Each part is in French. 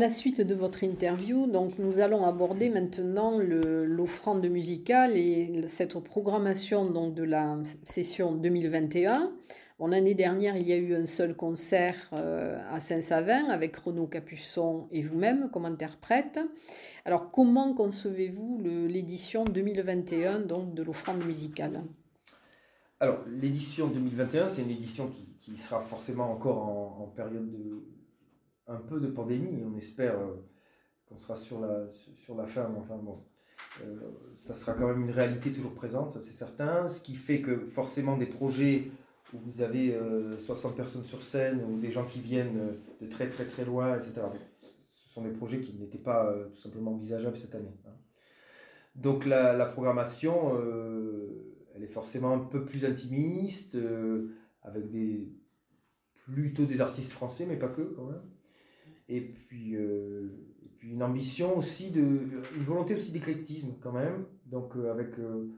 la suite de votre interview, donc nous allons aborder maintenant l'offrande musicale et cette programmation donc de la session 2021. L'année dernière, il y a eu un seul concert euh, à Saint-Savin avec Renaud Capuçon et vous-même comme interprète. Alors, comment concevez-vous l'édition 2021 donc, de l'offrande musicale? Alors, l'édition 2021, c'est une édition qui, sera forcément encore en, en période de, un peu de pandémie. On espère euh, qu'on sera sur la, sur la fin, enfin bon, euh, ça sera quand même une réalité toujours présente, ça c'est certain. Ce qui fait que forcément des projets où vous avez 60 euh, personnes sur scène ou des gens qui viennent de très très très loin, etc. Ce sont des projets qui n'étaient pas tout simplement envisageables cette année. Hein. Donc la, la programmation, elle est forcément un peu plus intimiste, avec des plutôt des artistes français, mais pas que quand même et puis, euh, puis une ambition aussi, de, une volonté aussi d'éclectisme quand même, donc euh, avec, euh,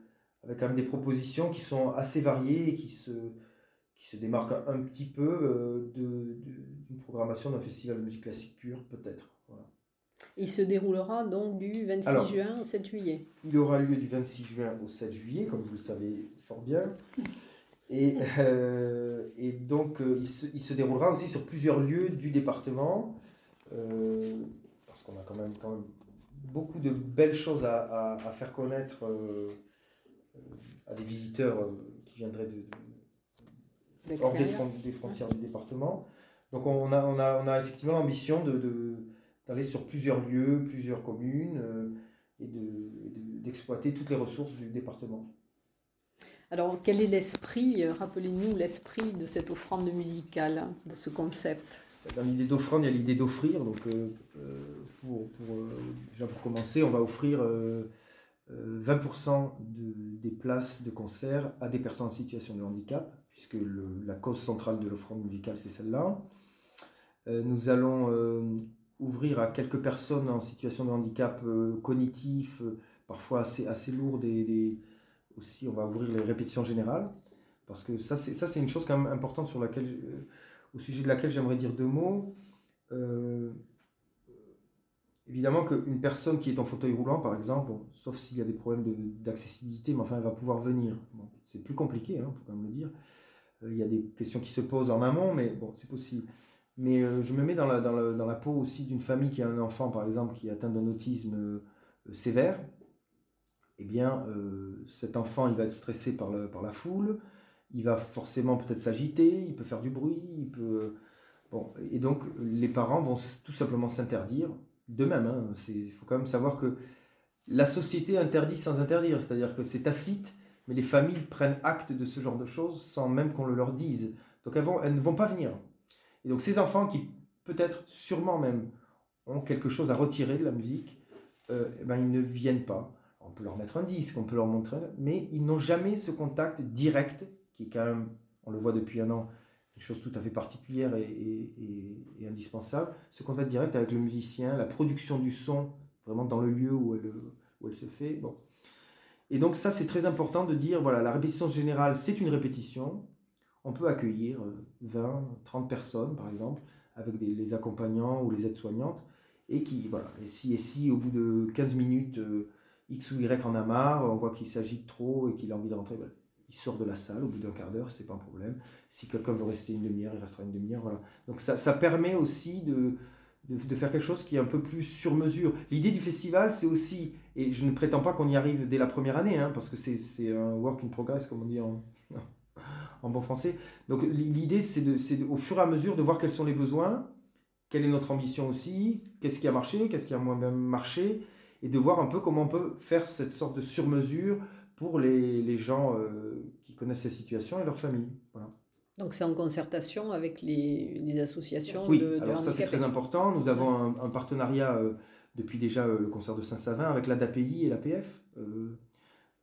avec quand même des propositions qui sont assez variées et qui se, qui se démarquent un, petit peu d'une de, programmation d'un festival de musique classique pure, peut-être. Il se déroulera donc du 26 juin au 7 juillet. Il aura lieu du 26 juin au 7 juillet, comme vous le savez fort bien. Et, et donc, il se, il, se, déroulera aussi sur plusieurs lieux du département. Euh, parce qu'on a quand même, quand même beaucoup de belles choses à, à, faire connaître euh, euh, à des visiteurs qui viendraient de, hors des, frontières du département. Donc on a, on a, on a effectivement l'ambition de, d'aller sur plusieurs lieux, plusieurs communes et, d'exploiter toutes les ressources du département. Alors quel est l'esprit, rappelez-nous l'esprit de cette offrande musicale, de ce concept? Dans l'idée d'offrande, il y a l'idée d'offrir. Donc, euh, euh, pour, euh, déjà pour commencer, on va offrir 20% des places de concert à des personnes en situation de handicap, puisque la cause centrale de l'offrande musicale, c'est celle-là. nous allons ouvrir à quelques personnes en situation de handicap cognitif, parfois assez, assez lourd, aussi on va ouvrir les répétitions générales, parce que ça, c'est une chose quand même importante sur laquelle au sujet de laquelle j'aimerais dire deux mots. Euh, évidemment qu'une personne qui est en fauteuil roulant, par exemple, sauf s'il y a des problèmes d'accessibilité, mais enfin, elle va pouvoir venir. c'est plus compliqué, il hein, faut quand même le dire. Euh, il y a des questions qui se posent en amont, mais bon, c'est possible. Mais euh, je me mets dans la, peau aussi d'une famille qui a un enfant, par exemple, qui est atteint d'un autisme sévère. Eh bien, cet enfant, il va être stressé par la foule, il va forcément peut-être s'agiter, il peut faire du bruit, il peut... Bon, et donc les parents vont tout simplement s'interdire d'eux-mêmes. Hein. Il faut quand même savoir que la société interdit sans interdire, c'est-à-dire que c'est tacite, mais les familles prennent acte de ce genre de choses sans même qu'on le leur dise. Donc elles, elles ne vont pas venir. Et donc ces enfants qui peut-être, sûrement même, ont quelque chose à retirer de la musique, euh, eh ben, ils ne viennent pas. On peut leur mettre un disque, on peut leur montrer, mais ils n'ont jamais ce contact direct quand même, on le voit depuis un an, une chose tout à fait particulière et, indispensable. Ce contact direct avec le musicien, la production du son, vraiment dans le lieu où elle, se fait. Bon. Et donc ça, c'est très important de dire, voilà, la répétition générale, c'est une répétition. On peut accueillir 20, euh, 30 personnes, par exemple, avec les accompagnants ou les aides-soignantes, et qui, voilà, et si, et si au bout de 15 minutes, euh, X ou Y en a marre, on voit qu'il s'agite trop et qu'il a envie de rentrer, ben, il sort de la salle au bout d'un quart d'heure, c'est pas un problème. Si quelqu'un veut rester une demi-heure, il restera une demi-heure. Voilà. Donc ça, ça, permet aussi de, de, faire quelque chose qui est un peu plus sur mesure. L'idée du festival, c'est aussi, et je ne prétends pas qu'on y arrive dès la première année, hein, parce que c'est un work in progress, comme on dit en, en bon français. Donc l'idée, c'est au fur et à mesure de voir quels sont les besoins, quelle est notre ambition aussi, qu'est-ce qui a marché, qu'est-ce qui a moins bien marché, et de voir un peu comment on peut faire cette sorte de sur-mesure pour les, les gens euh, qui connaissent ces situations et leurs familles. Voilà. Donc c'est en concertation avec les, les associations oui, de, alors ça c'est très important. Nous avons un, partenariat euh, depuis déjà euh, le concert de Saint-Savin avec l'ADAPI et l'APF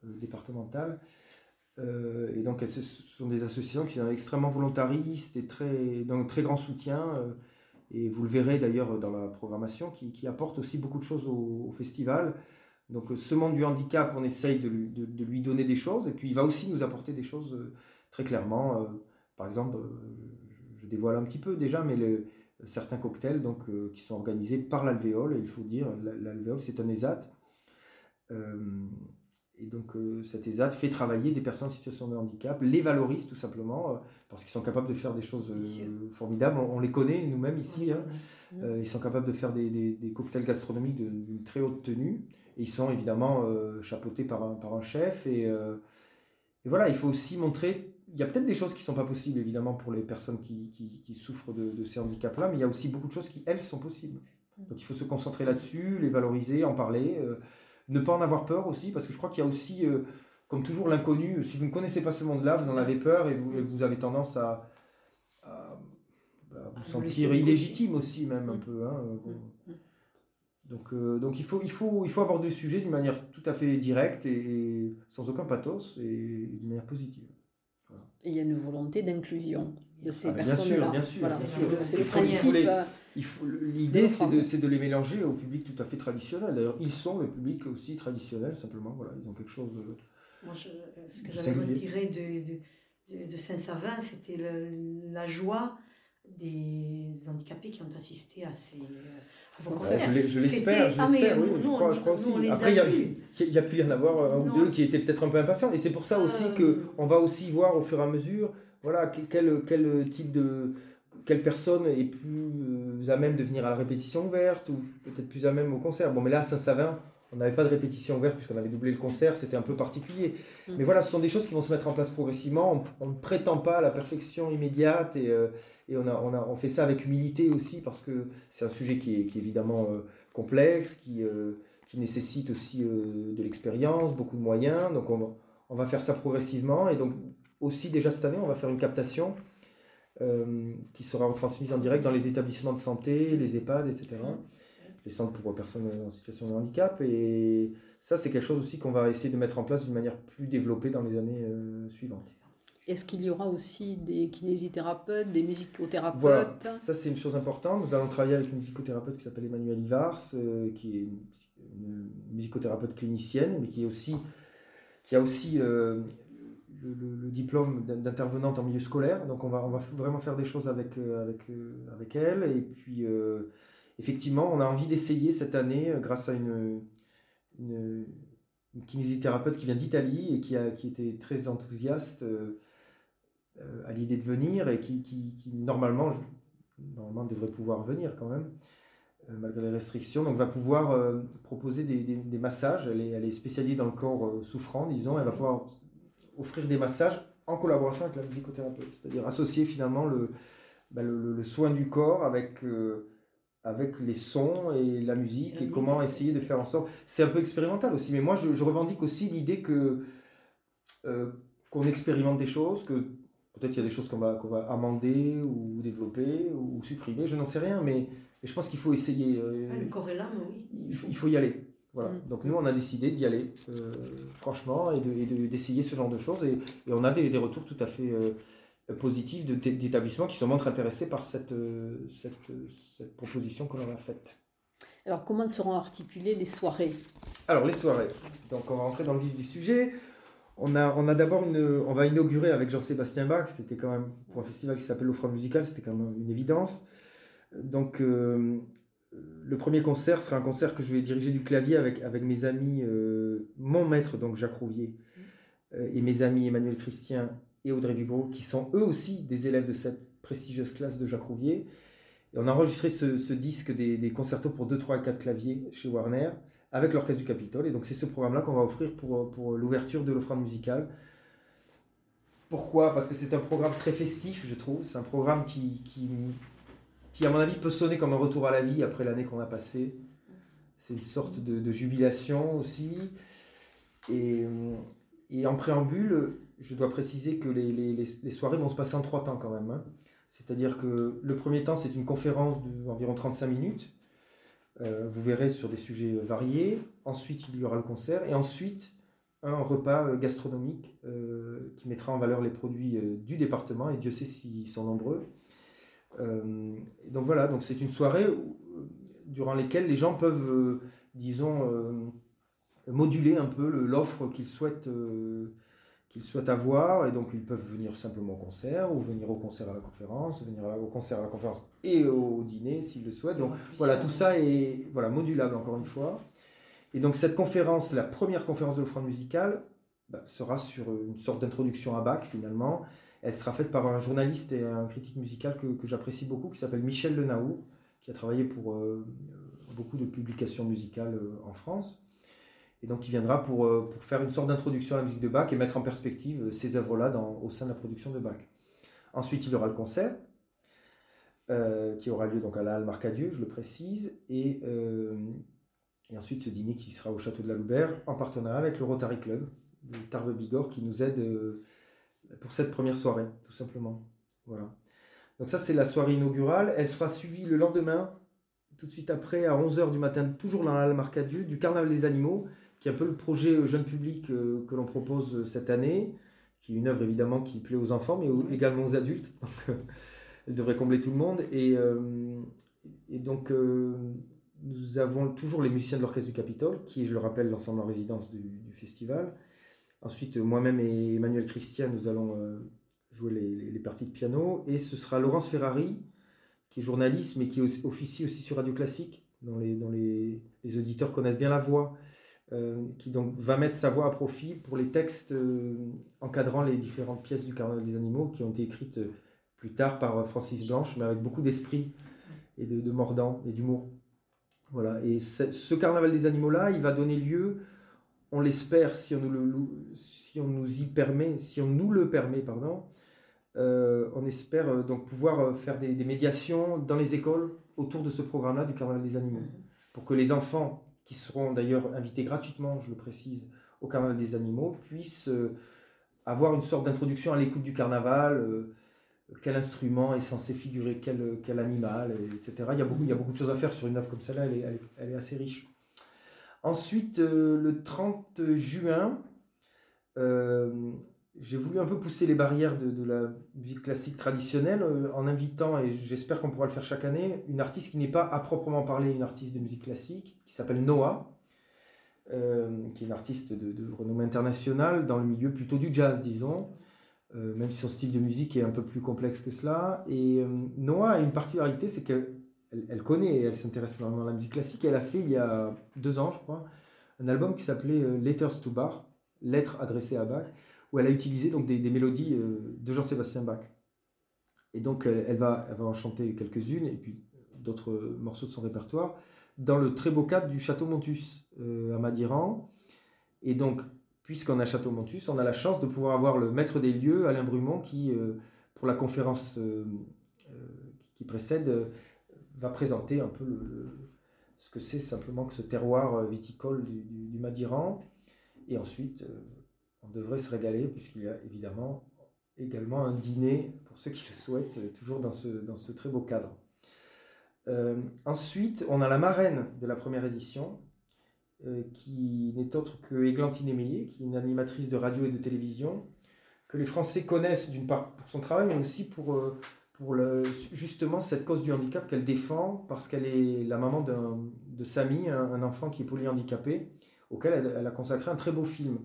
départementale. et donc ce sont des associations qui sont extrêmement volontaristes et très, donc très grand soutien. et vous le verrez d'ailleurs dans la programmation qui, qui, apporte aussi beaucoup de choses au, au festival. Donc ce monde du handicap, on essaye de lui, donner des choses, et puis il va aussi nous apporter des choses euh, très clairement. Euh, par exemple, euh, je dévoile un petit peu déjà, mais certains cocktails donc, qui sont organisés par l'alvéole. Et il faut dire, l'alvéole, c'est un ESAT. et donc cet ESAT fait travailler des personnes en situation de handicap, les valorise tout simplement, parce qu'ils sont capables de faire des choses formidables. On, les connaît nous-mêmes ici. Hein. ils sont capables de faire des, des cocktails gastronomiques d'une très haute tenue. Et ils sont évidemment chapeautés par un, par un chef. Et, et voilà, il faut aussi montrer, il y a peut-être des choses qui ne sont pas possibles, évidemment, pour les personnes qui, qui, souffrent de, ces handicaps-là, mais il y a aussi beaucoup de choses qui, elles, sont possibles. Donc il faut se concentrer là-dessus, les valoriser, en parler, euh, ne pas en avoir peur aussi, parce que je crois qu'il y a aussi, euh, comme toujours, l'inconnu. Si vous ne connaissez pas ce monde-là, vous en avez peur et vous, vous avez tendance à, à, vous sentir illégitime aussi, même un mm. peu. Hein, mm. Donc, euh, donc il, faut, il, faut, il faut aborder le sujet d'une manière tout à fait directe et, sans aucun pathos et d'une manière positive. Et il y a une volonté d'inclusion de ces ah, personnes-là. Bien sûr, bien sûr. C'est le, principe. L'idée, c'est de, de, les mélanger au public tout à fait traditionnel. D'ailleurs, ils sont le public aussi traditionnel, simplement. Voilà, ils ont quelque chose Moi, ce que j'avais retiré de, de, de Saint-Savin, c'était la joie des handicapés qui ont assisté à ces, je l'espère, je ah, l'espère, oui, je crois, je crois aussi. Après, il y, a, pu y en avoir un ou deux qui étaient peut-être un peu impatients, et c'est pour ça aussi euh... qu'on va aussi voir au fur et à mesure, voilà, quel, quel type de, quelle personne est plus euh, à même de venir à la répétition ouverte, ou peut-être plus à même au concert. Bon, mais là, Saint-Savin, on n'avait pas de répétition ouverte puisqu'on avait doublé le concert, c'était un peu particulier. Mm. Mais voilà, ce sont des choses qui vont se mettre en place progressivement. On, ne prétend pas à la perfection immédiate et, euh, et on, a, on, a, on, fait ça avec humilité aussi parce que c'est un sujet qui est, qui est évidemment euh, complexe, qui, euh, qui, nécessite aussi de l'expérience, beaucoup de moyens. Donc on, on, va faire ça progressivement et donc aussi déjà cette année, on va faire une captation qui sera transmise en direct dans les établissements de santé, les EHPAD, etc les centres pour personnes en situation de handicap. Et ça, c'est quelque chose aussi qu'on va essayer de mettre en place d'une manière plus développée dans les années euh, suivantes. Est-ce qu'il y aura aussi des kinésithérapeutes, des musicothérapeutes? Voilà, ça c'est une chose importante. Nous allons travailler avec une musicothérapeute qui s'appelle Emmanuel Ivars, euh, qui est une, musicothérapeute clinicienne, mais qui, est aussi, qui a aussi euh, le, diplôme d'intervenante en milieu scolaire. Donc on va, on va vraiment faire des choses avec, avec, avec elle. Et puis effectivement, on a envie d'essayer cette année, euh, grâce à une, kinésithérapeute qui vient d'Italie et qui, a, qui était très enthousiaste euh, euh, à l'idée de venir et qui, normalement, devrait pouvoir venir quand même, malgré les restrictions. Donc, va pouvoir proposer des, massages. Elle est, elle est, spécialisée dans le corps souffrant, disons. Elle va pouvoir offrir des massages en collaboration avec la musicothérapeute, c'est-à-dire associer finalement le, bah, le, soin du corps avec avec les sons et la musique et, comment essayer de faire en sorte. C'est un peu expérimental aussi, mais moi je, revendique aussi l'idée que euh, qu'on expérimente des choses, que peut-être il y a des choses qu'on va, qu'on va amender ou développer ou supprimer, je n'en sais rien, mais, je pense qu'il faut essayer. Euh, corps et l'âme, oui. Il faut, y aller. Voilà. Mm. Donc nous, on a décidé d'y aller, euh, franchement, et d'essayer ce genre de choses. Et, on a des, des, retours tout à fait positifs d'établissements qui se montrent intéressés par cette, cette, cette proposition que l'on a faite. Alors, comment seront articulées les soirées? Alors, les soirées. Donc, on va rentrer dans le vif du sujet. On a, on a d'abord une, on va inaugurer avec Jean-Sébastien Bach. C'était quand même pour un festival qui s'appelle l'Offre musicale, c'était quand même une évidence. Donc, euh, le premier concert sera un concert que je vais diriger du clavier avec, avec mes amis, euh, mon maître, donc Jacques Rouvier, euh, et mes amis Emmanuel Christian et Audrey Dubro, qui sont eux aussi des élèves de cette prestigieuse classe de Jacques Rouvier. Et on a enregistré ce, disque des, des, concertos pour 2, 3 et 4 claviers chez Warner avec l'Orchestre du Capitole. Et donc c'est ce programme-là qu'on va offrir pour, pour l'ouverture de l'offrande musicale. Pourquoi? Parce que c'est un programme très festif, je trouve. C'est un programme qui, qui, qui, à mon avis, peut sonner comme un retour à la vie après l'année qu'on a passée. C'est une sorte de, de jubilation aussi. Et, et en préambule, je dois préciser que les, les, les, soirées vont se passer en trois temps quand même. Hein. C'est-à-dire que le premier temps, c'est une conférence d'environ 35 minutes. Euh, vous verrez sur des sujets variés. Ensuite, il y aura le concert. Et ensuite, un repas euh, gastronomique euh, qui mettra en valeur les produits du département. Et Dieu sait s'ils sont nombreux. donc voilà, donc c'est une soirée durant laquelle les gens peuvent, disons, moduler un peu l'offre qu'ils souhaitent qu'ils souhaitent avoir, et donc ils peuvent venir simplement au concert, ou venir au concert à la conférence, venir au concert à la conférence et au dîner s'ils le souhaitent. Donc voilà, tout ça est voilà, modulable encore une fois. Et donc cette conférence, la première conférence de l'offrande musicale, bah, sera sur une sorte d'introduction à Bach finalement. Elle sera faite par un journaliste et un critique musical que, que j'apprécie beaucoup, qui s'appelle Michel Lenaour, qui a travaillé pour euh, beaucoup de publications musicales euh, en France. Et donc il viendra pour, euh, pour faire une sorte d'introduction à la musique de Bach et mettre en perspective ces œuvres-là au sein de la production de Bach. Ensuite, il y aura le concert, qui aura lieu donc à la Halle Marcadieu, je le précise, et, et ensuite ce dîner qui sera au château de la Loubert en partenariat avec le Rotary Club de Tarbes Bigorre qui nous aide pour cette première soirée, tout simplement. Voilà. Donc ça, c'est la soirée inaugurale. Elle sera suivie le lendemain, tout de suite après, à 11h du matin, toujours dans la Marcadieu, du Carnaval des animaux, qui est un peu le projet euh, jeune public euh, que l'on propose euh, cette année, qui est une œuvre évidemment qui plaît aux enfants, mais également aux adultes. Donc, elle devrait combler tout le monde. Et, et donc, nous avons toujours les musiciens de l'Orchestre du Capitole, qui je le rappelle, l'ensemble en résidence du, du festival. Ensuite, moi-même et Emmanuel Christian, nous allons jouer les, parties de piano. Et ce sera Laurence Ferrari, qui est journaliste, mais qui officie aussi sur Radio Classique, dont les, les, auditeurs connaissent bien la voix, qui donc va mettre sa voix à profit pour les textes euh, encadrant les différentes pièces du Carnaval des animaux, qui ont été écrites plus tard par Francis Blanche, mais avec beaucoup d'esprit et de, mordant et d'humour. Voilà. Et ce Carnaval des animaux-là, il va donner lieu on l'espère si on nous, le, si on nous y permet, si on nous le permet, pardon, euh, on espère euh, donc pouvoir euh, faire des, médiations dans les écoles autour de ce programme-là du Carnaval des animaux, pour que les enfants, qui seront d'ailleurs invités gratuitement, je le précise, au Carnaval des animaux, puissent avoir une sorte d'introduction à l'écoute du Carnaval. quel instrument est censé figurer quel, quel animal, etc. Il y, a beaucoup, il y a beaucoup de choses à faire sur une œuvre comme celle-là, elle est assez riche. Ensuite, euh, le 30 juin, euh, j'ai voulu un peu pousser les barrières de, la musique classique traditionnelle euh, en invitant, et j'espère qu'on pourra le faire chaque année, une artiste qui n'est pas à proprement parler une artiste de musique classique, qui s'appelle Noah, qui est une artiste de, renommée internationale dans le milieu plutôt du jazz, disons, même si son style de musique est un peu plus complexe que cela. Et Noah a une particularité, c'est que elle, connaît et elle s'intéresse énormément à la musique classique. Elle a fait il y a deux ans, je crois, un album qui s'appelait euh, Letters to Bach, Lettres adressées à Bach, où elle a utilisé donc des, mélodies euh, de Jean-Sébastien Bach. Et donc elle, va, en chanter quelques-unes et puis d'autres morceaux de son répertoire dans le très beau cadre du Château Montus euh, à Madiran. Et donc, puisqu'on a Château Montus, on a la chance de pouvoir avoir le maître des lieux, Alain Brumont, qui, pour la conférence qui précède, va présenter un peu ce que c'est simplement que ce terroir euh, viticole du, Madiran. Et ensuite, euh, on devrait se régaler puisqu'il y a évidemment également un dîner pour ceux qui le souhaitent, euh, toujours dans ce, très beau cadre. ensuite, on a la marraine de la première édition, qui n'est autre que Églantine Émeillé, qui est une animatrice de radio et de télévision, que les Français connaissent d'une part pour son travail, mais aussi pour pour justement cette cause du handicap qu'elle défend parce qu'elle est la maman de Samy, un, enfant qui est polyhandicapé, auquel elle, a consacré un très beau film.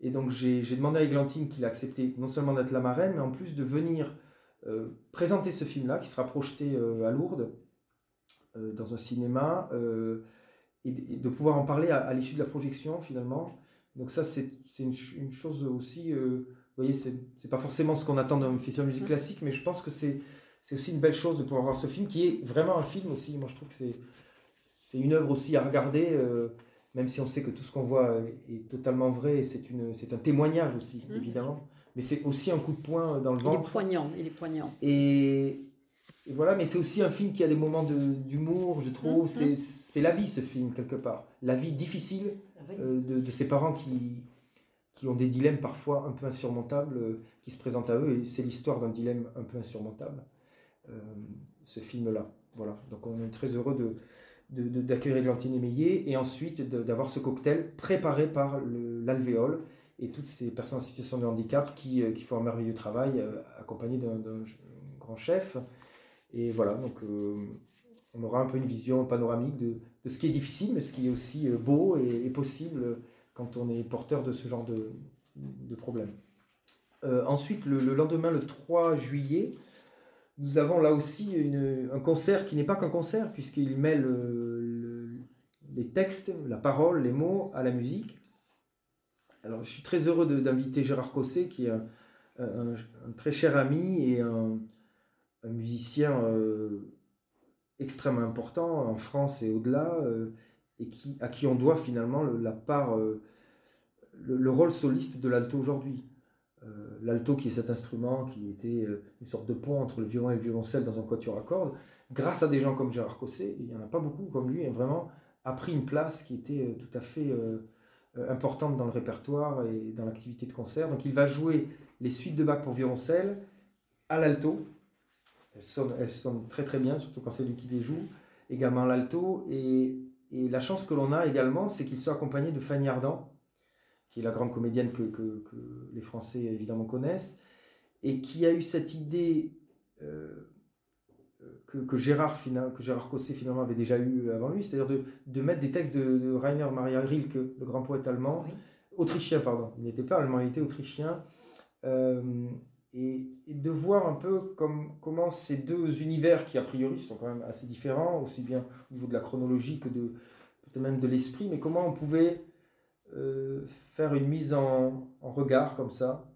Et donc j'ai demandé à Églantine qu'il a accepté non seulement d'être la marraine, mais en plus de venir euh, présenter ce film-là, qui sera projeté euh, à Lourdes, euh, dans un cinéma, et, de pouvoir en parler à, l'issue de la projection finalement. Donc ça c'est une, une, chose aussi vous voyez, c'est pas forcément ce qu'on attend d'un festival de musique classique, mais je pense que c'est aussi une belle chose de pouvoir voir ce film, qui est vraiment un film aussi. Moi, je trouve que c'est une œuvre aussi à regarder, même si on sait que tout ce qu'on voit est, totalement vrai, c'est un témoignage aussi, mhm. évidemment. Mais c'est aussi un coup de poing dans le ventre. Il est poignant, il est poignant. Et, voilà, mais c'est aussi un film qui a des moments d'humour, je trouve. Mhm. C'est la vie, ce film, quelque part. La vie difficile euh, de, de, ces parents qui, qui ont des dilemmes parfois un peu insurmontables euh, qui se présentent à eux, et c'est l'histoire d'un dilemme un peu insurmontable, euh, ce film-là. Voilà, donc on est très heureux de, d'accueillir Églantine Émeillé et ensuite d'avoir ce cocktail préparé par l'alvéole et toutes ces personnes en situation de handicap qui, euh, qui font un merveilleux travail accompagné d'un grand chef. Et voilà, donc on aura un peu une vision panoramique de, de, ce qui est difficile, mais ce qui est aussi beau et, et possible quand on est porteur de ce genre de, de problème. ensuite, le, lendemain, le 3 juillet, nous avons là aussi un concert qui n'est pas qu'un concert, puisqu'il met les textes, la parole, les mots à la musique. Alors, je suis très heureux d'inviter Gérard Cosset, qui est un, très cher ami et un, musicien euh, extrêmement important en France et au-delà, euh, et qui, à qui on doit finalement la part, euh, le, rôle soliste de l'alto aujourd'hui. L'alto qui est cet instrument qui était une sorte de pont entre le violon et le violoncelle dans un quatuor à cordes, grâce à des gens comme Gérard Cosset, il n'y en a pas beaucoup comme lui, a vraiment a pris une place qui était tout à fait importante dans le répertoire et dans l'activité de concert. Donc il va jouer les suites de Bach pour violoncelle à l'alto, elles sonnent, très très bien, surtout quand c'est lui qui les joue. Également l'alto. Et, et, la chance que l'on a également, c'est qu'il soit accompagné de Fanny Ardant, qui est la grande comédienne que, que, les Français évidemment connaissent, et qui a eu cette idée euh, que, que, Gérard, que Gérard Cosset finalement avait déjà eu avant lui, c'est-à-dire de, de, mettre des textes de, Rainer Maria Rilke, le grand poète allemand, autrichien, pardon, il n'était pas allemand, il était autrichien. Euh, et, de voir un peu comme, comment ces deux univers qui a priori sont quand même assez différents, aussi bien au niveau de la chronologie que de peut-être même de l'esprit, mais comment on pouvait euh, faire une mise en, regard comme ça.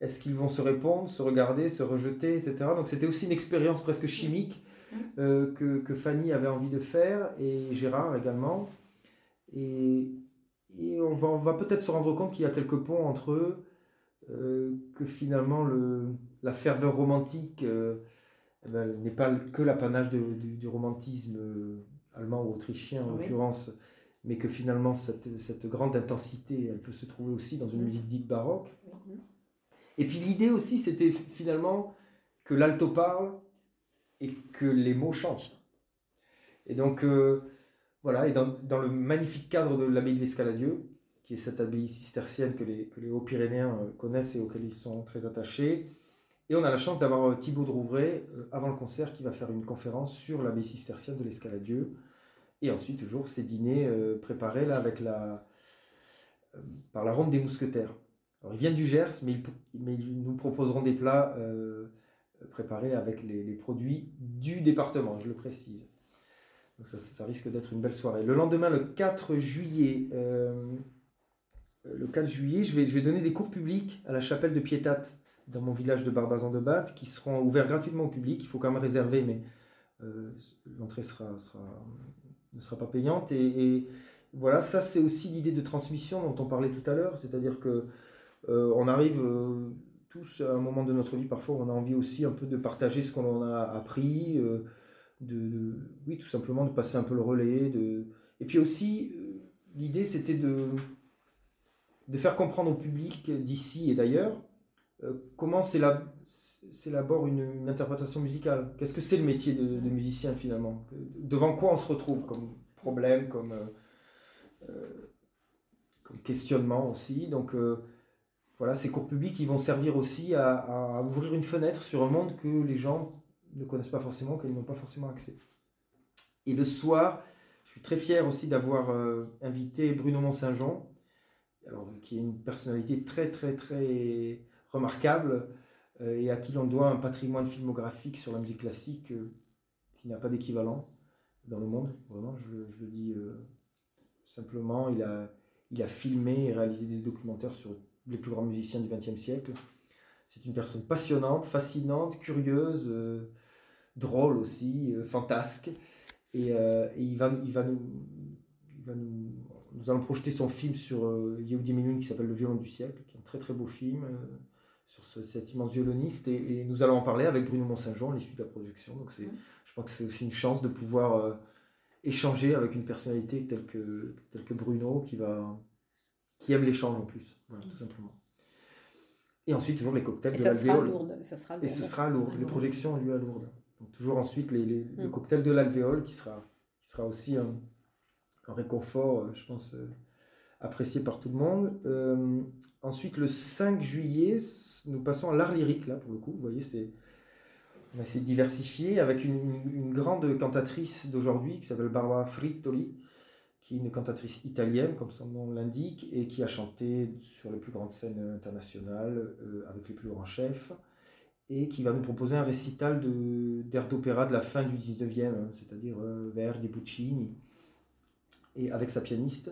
Est-ce qu'ils vont se répondre, se regarder, se rejeter, etc. Donc c'était aussi une expérience presque chimique euh, que, que, Fanny avait envie de faire et Gérard également. Et, et on va, on va peut-être se rendre compte qu'il y a quelques ponts entre eux euh, que finalement le, la ferveur romantique eh ben, n'est pas que l'apanage du, romantisme euh, allemand ou autrichien en l'occurrence, mais que finalement cette, cette, grande intensité, elle peut se trouver aussi dans une mm. musique dite baroque. Mm. Et puis l'idée aussi, c'était finalement que l'alto parle et que les mots changent. Et donc, voilà, et dans, dans, le magnifique cadre de l'abbaye de l'Escaladieu, qui est cette abbaye cistercienne que les, que les Hauts-Pyrénéens euh, connaissent et auxquels ils sont très attachés. Et on a la chance d'avoir euh, Thibaut de Rouvray, euh, avant le concert, qui va faire une conférence sur l'abbaye cistercienne de l'Escaladieu. Et ensuite, toujours ces dîners préparés là, avec la, par la ronde des mousquetaires. Alors, ils viennent du Gers, mais ils, nous proposeront des plats préparés avec les, produits du département, je le précise. Donc ça, risque d'être une belle soirée. Le lendemain, le 4 juillet, euh, le 4 juillet, je vais, je vais donner des cours publics à la chapelle de Piétat dans mon village de Barbazan de Batte qui seront ouverts gratuitement au public. Il faut quand même réserver, mais euh, l'entrée sera, sera, ne sera pas payante. Et, voilà, ça c'est aussi l'idée de transmission dont on parlait tout à l'heure, c'est-à-dire que euh, on arrive tous à un moment de notre vie, parfois on a envie aussi un peu de partager ce qu'on a appris, de, oui, tout simplement de passer un peu le relais. De... Et puis aussi, l'idée c'était de de faire comprendre au public d'ici et d'ailleurs euh, comment s'élabore une, une, interprétation musicale. Qu'est-ce que c'est le métier de, musicien finalement? Devant quoi on se retrouve comme problème, comme, euh, euh, comme questionnement aussi? Donc voilà, ces cours publics ils vont servir aussi à, à, ouvrir une fenêtre sur un monde que les gens ne connaissent pas forcément, qu'ils n'ont pas forcément accès. Et le soir, je suis très fier aussi d'avoir invité Bruno Mont-Saint-Jean, qui est une personnalité très très très remarquable euh, et à qui l'on doit un patrimoine filmographique sur la musique classique euh, qui n'a pas d'équivalent dans le monde. Vraiment, je, le dis euh, simplement, il a, il a filmé et réalisé des documentaires sur les plus grands musiciens du XXe siècle. C'est une personne passionnante, fascinante, curieuse, drôle aussi, fantasque. Et, il, va, il, va nous, il va nous nous allons projeter son film sur euh, Yehudi Menuhin qui s'appelle Le violon du siècle, qui est un très très beau film sur cet immense violoniste. Et, nous allons en parler avec Bruno Mont-Saint-Jean à l'issue de la projection. Donc c'est, je pense que c'est aussi une chance de pouvoir euh, échanger avec une personnalité telle que, telle que Bruno qui, va, qui aime l'échange en plus, voilà, tout simplement. Et ensuite, toujours les cocktails et de ça sera lourd, ça sera Et ce sera lourd. Les projections ont lieu à Lourdes. Donc, toujours ensuite les, les, le mm. cocktail de l'alvéole qui sera, qui sera aussi un, un réconfort, euh, je pense, euh, apprécié par tout le monde. Euh, ensuite, le 5 juillet, nous passons à l'art lyrique, là, pour le coup. Vous voyez, c'est, on a de diversifier avec une, grande cantatrice d'aujourd'hui qui s'appelle Barbara Frittoli, qui est une cantatrice italienne, comme son nom l'indique, et qui a chanté sur les plus grandes scènes internationales avec les plus grands chefs, et qui va nous proposer un récital d'air d'opéra de la fin du 19e, hein, c'est-à-dire Verdi, Puccini, et avec sa pianiste.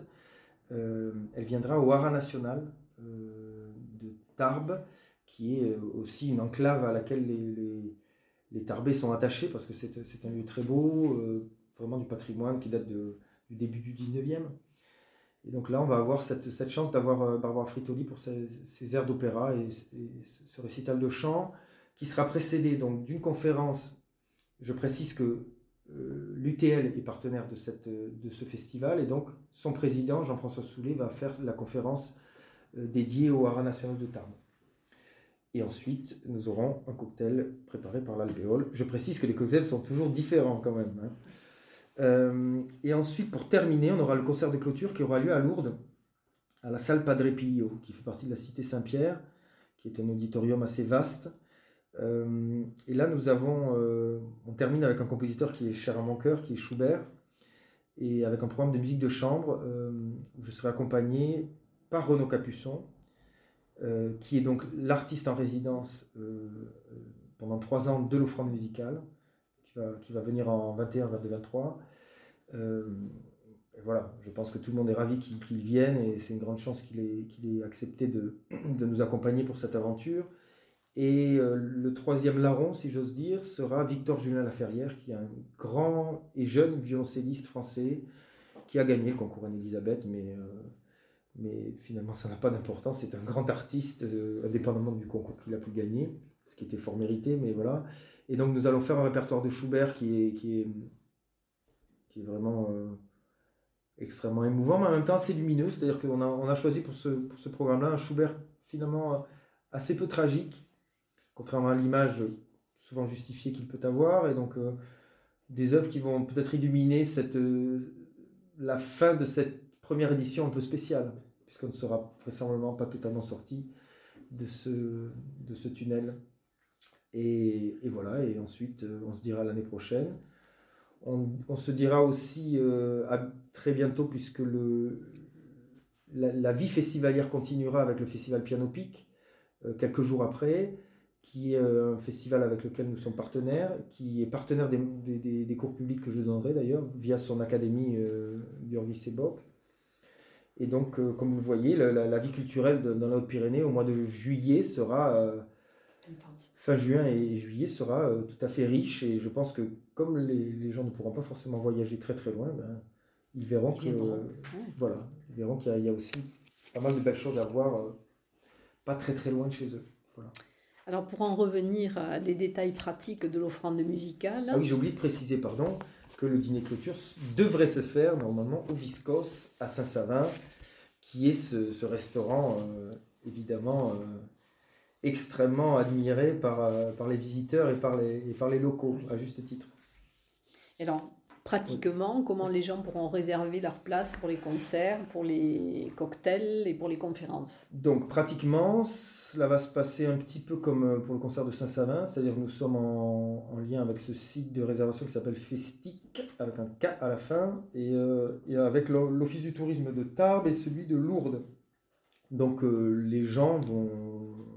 Elle viendra au Hara National de Tarbes, qui est aussi une enclave à laquelle les les sont attachés parce que c'est un lieu très beau, euh, vraiment du patrimoine qui date du début du 19e. Et donc là, on va avoir cette, chance d'avoir euh, Barbara Fritoli pour ses, airs d'opéra et, ce récital de chant qui sera précédé d'une conférence. Je précise que euh, l'UTL est partenaire de, ce festival et donc son président, Jean-François Soulet, va faire la conférence dédiée au Haras national de Tarbes. Et ensuite, nous aurons un cocktail préparé par l'alvéole. Je précise que les cocktails sont toujours différents quand même. Hein. Euh, et ensuite, pour terminer, on aura le concert de clôture qui aura lieu à Lourdes, à la salle Padre Pio, qui fait partie de la cité Saint-Pierre, qui est un auditorium assez vaste. Euh, et là, nous avons, euh, on termine avec un compositeur qui est cher à mon cœur, qui est Schubert, et avec un programme de musique de chambre où je serai accompagné par Renaud Capuçon, euh, qui est donc l'artiste en résidence euh, euh, pendant trois ans de l'offrande musicale, qui va, venir en 21, 22, 23. voilà, je pense que tout le monde est ravi qu'il vienne et c'est une grande chance qu'il ait, accepté de, nous accompagner pour cette aventure. Et le troisième larron, si j'ose dire, sera Victor Julien Laferrière, qui est un grand et jeune violoncelliste français qui a gagné le concours Anne-Elisabeth, mais mais finalement ça n'a pas d'importance. C'est un grand artiste, euh, indépendamment du concours qu'il a pu gagner, ce qui était fort mérité, mais voilà. Et donc nous allons faire un répertoire de Schubert qui est, qui est, qui est vraiment euh, extrêmement émouvant, mais en même temps assez lumineux. C'est-à-dire qu'on a, on a choisi pour ce, pour ce programme-là un Schubert finalement euh, assez peu tragique, contrairement à l'image souvent justifiée qu'il peut avoir, et donc des œuvres qui vont peut-être illuminer cette, la fin de cette première édition un peu spéciale, puisqu'on ne sera vraisemblablement pas totalement sorti de ce, tunnel. Et, voilà, et ensuite euh, on se dira l'année prochaine. On, se dira aussi euh, à très bientôt, puisque la, vie festivalière continuera avec le festival Piano Pic, euh, quelques jours après, qui est un festival avec lequel nous sommes partenaires, qui est partenaire des, des, des cours publics que je donnerai d'ailleurs, via son académie euh, Georgi Sebok. Et donc, euh, comme vous le voyez, la, vie culturelle dans la Haute-Pyrénées au mois de juillet sera, euh, fin juin et juillet sera euh, tout à fait riche. Et je pense que comme les, gens ne pourront pas forcément voyager très très loin, ben, ils verront que voilà, ils verront qu'il y, a aussi pas mal de belles choses à voir, pas très très loin de chez eux. Alors pour en revenir à des détails pratiques de l'offrande musicale. Ah oui, j'ai oublié de préciser, pardon le dîner clôture devrait se faire normalement au Viscos à Saint-Savin, qui est ce, restaurant euh, évidemment euh, extrêmement admiré par, euh, par les visiteurs et par les, et par les locaux, à juste titre. Alors, pratiquement, comment les gens pourront réserver leur place pour les concerts, pour les cocktails et pour les conférences. Donc, pratiquement, cela va se passer un petit peu comme euh, pour le concert de Saint-Savin, c'est-à-dire que nous sommes en, lien avec ce site de réservation qui s'appelle Festic, avec un K à la fin, et, euh, avec l'Office du tourisme de Tarbes et celui de Lourdes. Donc euh, les gens vont,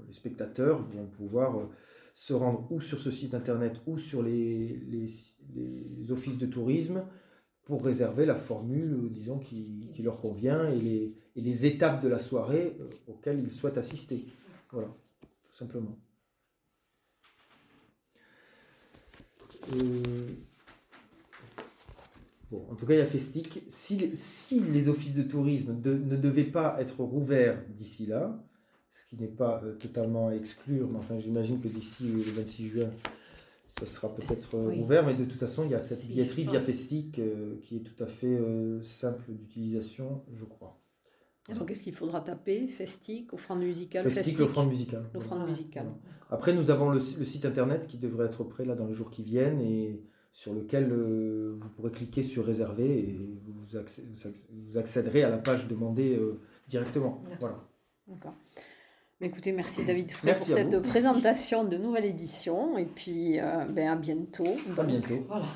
les spectateurs vont pouvoir se rendre ou sur ce site internet ou sur les, offices de tourisme pour réserver la formule, disons, qui, leur convient et les, étapes de la soirée auxquelles ils souhaitent assister. Voilà, tout simplement. Euh, en tout cas, il y a Festic. Si, les offices de tourisme ne devaient pas être rouverts d'ici là, qui n'est pas euh, totalement à exclure, mais enfin, j'imagine que d'ici le 26 juin, ça sera peut-être euh, ouvert, mais de toute façon, il y a cette billetterie via Festic qui est tout à fait simple d'utilisation, je crois. Alors qu'est-ce qu'il faudra taper Festic, offrande musicale Festic, Festic l'offrande musicale. L'offrande musicale. Après, nous avons le, site internet qui devrait être prêt là dans les jours qui viennent et sur lequel euh, vous pourrez cliquer sur réserver et vous, vous, accéderez à la page demandée euh, directement. Voilà. D'accord. Écoutez, merci David Frey pour cette présentation de nouvelle édition et puis euh, ben, à bientôt. À bientôt. Voilà.